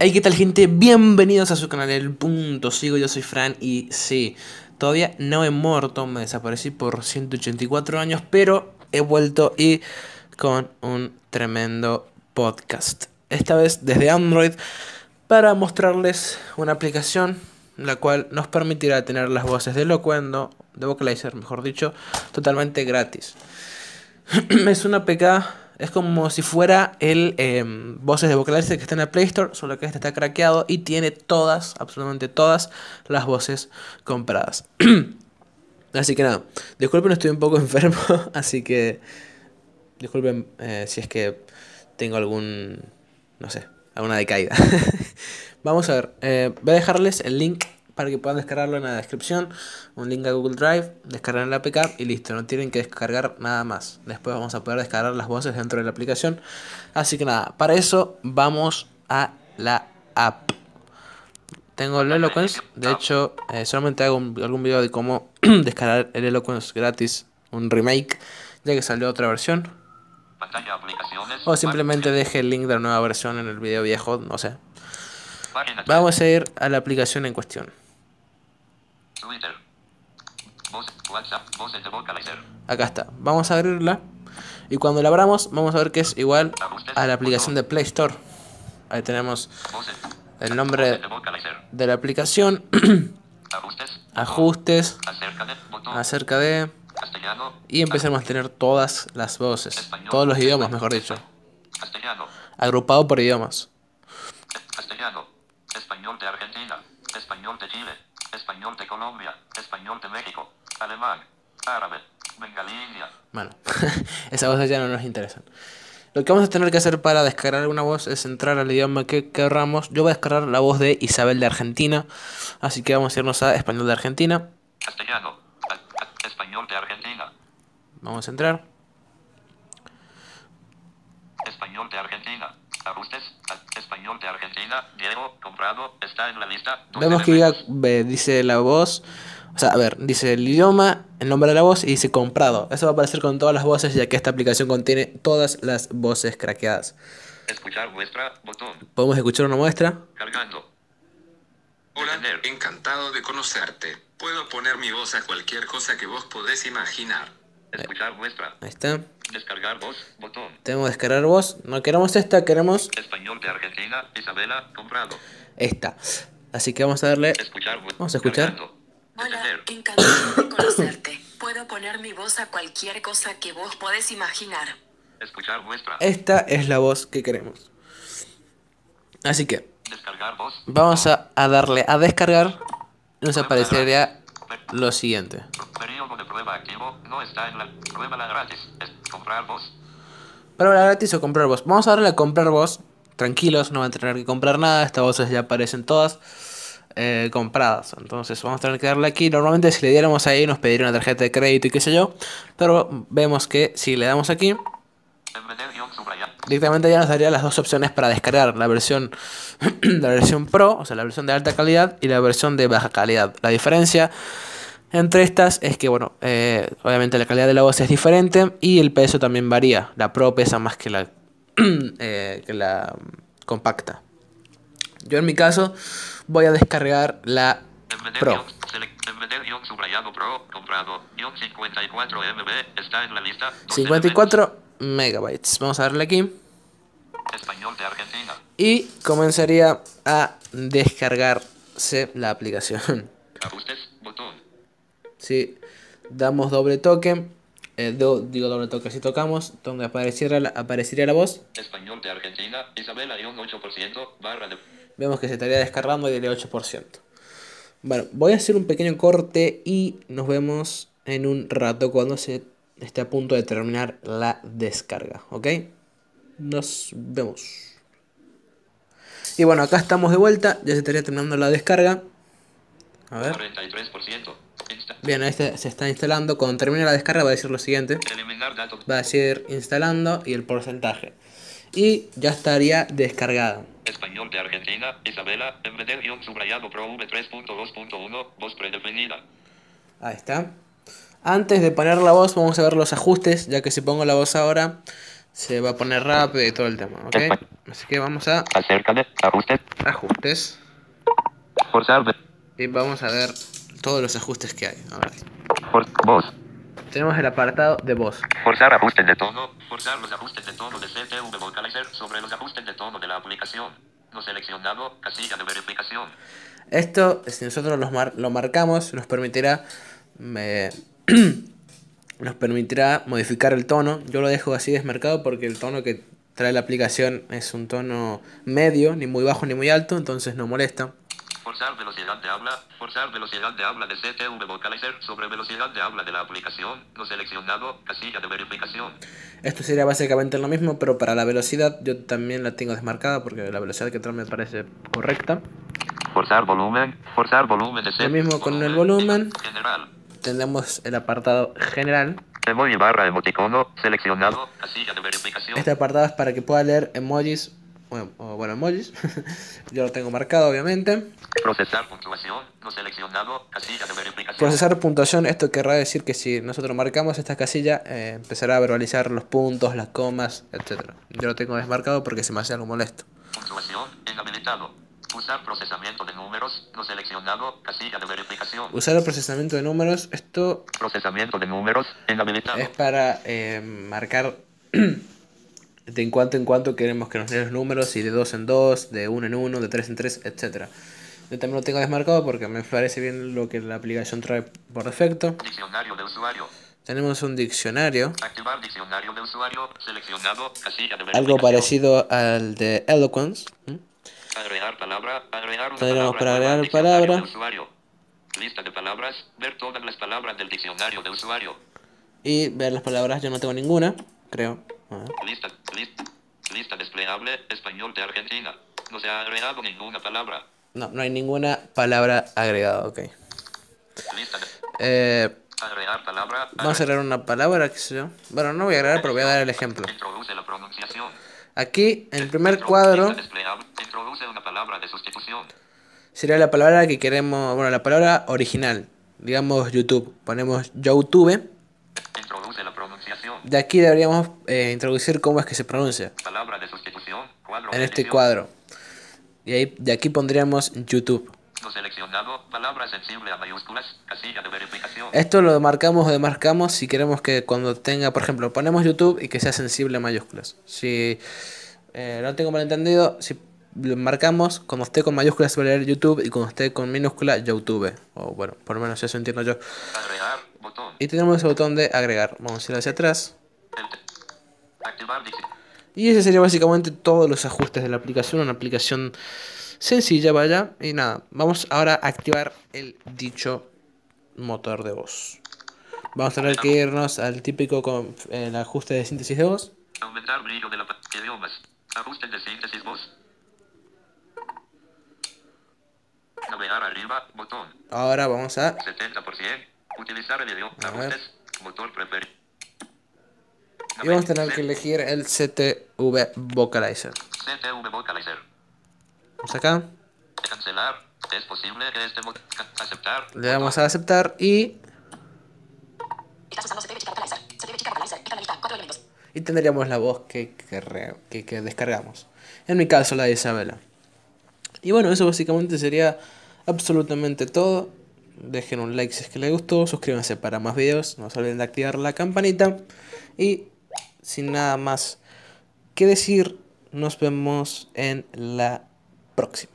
Hey, ¿qué tal gente? Bienvenidos a su canal El Punto Sigo, yo soy Fran y sí, todavía no he muerto, me desaparecí por 184 años, pero he vuelto y con un tremendo podcast. Esta vez desde Android para mostrarles una aplicación la cual nos permitirá tener las voces de Locuendo, de Vocalizer mejor dicho, totalmente gratis. es una PK es como si fuera el em, voces de Vocalizer que está en el Play Store, solo que este está craqueado y tiene todas, absolutamente todas las voces compradas. así que nada, disculpen, estoy un poco enfermo, así que disculpen eh, si es que tengo algún, no sé, alguna decaída. Vamos a ver, eh, voy a dejarles el link para que puedan descargarlo en la descripción. Un link a Google Drive, descargar la APK y listo, no tienen que descargar nada más. Después vamos a poder descargar las voces dentro de la aplicación. Así que nada, para eso vamos a la app. Tengo el Eloquence, de hecho eh, solamente hago algún video de cómo descargar el Eloquence gratis, un remake, ya que salió otra versión. O simplemente deje el link de la nueva versión en el video viejo, no sé. Vamos a ir a la aplicación en cuestión. Acá está. Vamos a abrirla. Y cuando la abramos, vamos a ver que es igual a la aplicación de Play Store. Ahí tenemos el nombre de la aplicación. Ajustes. Acerca de. Y empecemos a tener todas las voces. Todos los idiomas, mejor dicho. Agrupado por idiomas. Español de Argentina. Español de Chile español de Colombia, español de México, alemán, árabe, bengalí, Bueno, esas voces ya no nos interesan. Lo que vamos a tener que hacer para descargar una voz es entrar al idioma que querramos. Yo voy a descargar la voz de Isabel de Argentina, así que vamos a irnos a español de Argentina. Castellano, español de Argentina. Vamos a entrar. Español de Argentina. Ajustes, español de Argentina, Diego, comprado, está en la lista. Vemos que ya dice la voz, o sea, a ver, dice el idioma, el nombre de la voz y dice comprado. Eso va a aparecer con todas las voces ya que esta aplicación contiene todas las voces craqueadas. Escuchar muestra, botón. Podemos escuchar una muestra. Cargando. Hola, encantado de conocerte. Puedo poner mi voz a cualquier cosa que vos podés imaginar. Escuchar muestra. Ahí está. Descargar voz, botón. Tenemos descargar voz. No queremos esta, queremos. Español de Argentina, Isabela, comprado. Esta. Así que vamos a darle. Escuchar, vamos a escuchar. Hola, encantado de conocerte. Puedo poner mi voz a cualquier cosa que vos podés imaginar. Escuchar muestra. Esta es la voz que queremos. Así que. Descargar voz. Vamos a, a darle a descargar. Nos aparecería lo siguiente. Periodo de prueba activo no está en la prueba gratis. Es comprar voz. Prueba gratis o comprar voz. Vamos a darle a comprar voz. Tranquilos, no van a tener que comprar nada. Estas voces ya aparecen todas eh, compradas. Entonces vamos a tener que darle aquí. Normalmente si le diéramos ahí nos pediría una tarjeta de crédito y qué sé yo. Pero vemos que si le damos aquí directamente ya nos daría las dos opciones para descargar la versión la versión Pro, o sea, la versión de alta calidad y la versión de baja calidad. La diferencia entre estas es que, bueno, eh, obviamente la calidad de la voz es diferente y el peso también varía. La Pro pesa más que la, eh, que la compacta. Yo en mi caso voy a descargar la Pro. 54 megabytes. Vamos a darle aquí. Español de Argentina. Y comenzaría a descargarse la aplicación. Ajustes, botón. Si damos doble toque, eh, digo doble toque, si tocamos, donde apareciera la, aparecería la voz. Español de Argentina, Isabela 8%, barra de... Vemos que se estaría descargando y del 8%. Bueno, voy a hacer un pequeño corte y nos vemos en un rato cuando se esté a punto de terminar la descarga, ¿ok? Nos vemos. Y bueno, acá estamos de vuelta, ya se estaría terminando la descarga. A ver. Bien, este se está instalando. Cuando termine la descarga va a decir lo siguiente. Va a decir instalando y el porcentaje. Y ya estaría descargada. Español de Argentina, Isabela, subrayado Pro V3.2.1, voz predefinida. Ahí está. Antes de poner la voz, vamos a ver los ajustes, ya que si pongo la voz ahora, se va a poner rápido y todo el tema, ¿ok? Así que vamos a Acércale. Ajustes. ajustes Forzar. de- y vamos a ver todos los ajustes que hay. A ver. For, voz. Tenemos el apartado de voz. Forzar ajustes de tono. Forzar los ajustes de tono de CTV Vocalizer sobre los ajustes de tono de la aplicación. No seleccionado, casilla de verificación. Esto, si nosotros los mar- lo marcamos, nos permitirá me- nos permitirá modificar el tono. Yo lo dejo así desmarcado porque el tono que trae la aplicación es un tono medio, ni muy bajo ni muy alto, entonces no molesta. Forzar velocidad de habla, forzar velocidad de habla de CTV Vocalizer sobre velocidad de habla de la aplicación. No seleccionado, casilla de verificación. Esto sería básicamente lo mismo, pero para la velocidad yo también la tengo desmarcada porque la velocidad que trae me parece correcta. Forzar volumen. Forzar volumen de Lo mismo con el volumen. General. Tenemos el apartado general. Emoji barra emoticono. Seleccionado, casilla de verificación. Este apartado es para que pueda leer emojis. Bueno, bueno, emojis. Yo lo tengo marcado, obviamente. Procesar puntuación, no seleccionado, casilla de verificación. Procesar puntuación, esto querrá decir que si nosotros marcamos esta casilla, eh, empezará a verbalizar los puntos, las comas, etc. Yo lo tengo desmarcado porque se me hace algo molesto. Puntuación, inhabilitado. Usar procesamiento de números, no seleccionado, casilla de verificación. Usar el procesamiento de números, esto Procesamiento de números, inhabilitado. es para eh, marcar de en cuanto en cuanto queremos que nos lea los números, y de 2 en 2, de 1 en 1, de 3 en 3, etc. Yo también lo tengo desmarcado porque me parece bien lo que la aplicación trae por defecto. Diccionario de usuario. Tenemos un diccionario, Activar diccionario de usuario, seleccionado, de algo parecido al de Eloquence. ¿m? Agregar palabra, agregar una Tendríamos palabra para agregar palabra. de. Lista de palabras, ver todas las palabras del diccionario de usuario. Y ver las palabras, yo no tengo ninguna, creo. Lista, lista, lista desplegable, español de Argentina. No se ha agregado ninguna palabra. No, no hay ninguna palabra agregada, ok. Lista de Eh, agregar palabra. vamos a agregar una palabra, qué sé yo. Bueno, no voy a agregar, pero voy a dar el ejemplo. Introduce la pronunciación. Aquí, en el primer cuadro, Introduce una palabra de sustitución. sería la palabra que queremos, bueno, la palabra original. Digamos YouTube. Ponemos YouTube. De aquí deberíamos eh, introducir cómo es que se pronuncia. Palabra de sustitución. Cuadro En este edición. cuadro. Y ahí, de aquí pondríamos YouTube. No seleccionado. Palabra sensible a mayúsculas. Casilla de verificación. Esto lo marcamos o demarcamos si queremos que cuando tenga, por ejemplo, ponemos YouTube y que sea sensible a mayúsculas. Si eh, no tengo malentendido, si lo marcamos, cuando esté con mayúsculas se va a leer YouTube y cuando esté con minúscula, YouTube. O bueno, por lo menos eso entiendo yo. Botón. Y tenemos el botón de agregar. Vamos a ir hacia atrás. Activar Y ese sería básicamente todos los ajustes de la aplicación. Una aplicación sencilla, vaya. Y nada, vamos ahora a activar el dicho motor de voz. Vamos a tener que irnos al típico con el ajuste de síntesis de voz. Aumentar brillo de la pa- idiomas. Ajustes de síntesis voz. Navegar arriba. Botón. Ahora vamos a 70%. Utilizar el idioma. Motor preferido. y vamos a tener que elegir el CTV Vocalizer. CTV Vocalizer. Vamos acá, Cancelar. Es posible que este aceptar. le damos a aceptar y. Y tendríamos la voz que, que, que- que descargamos. En mi caso la de Isabela. Y bueno, eso básicamente sería absolutamente todo. Dejen un like si es que les gustó, suscríbanse para más videos, no se olviden de activar la campanita. Y sin nada más que decir, nos vemos en la próxima.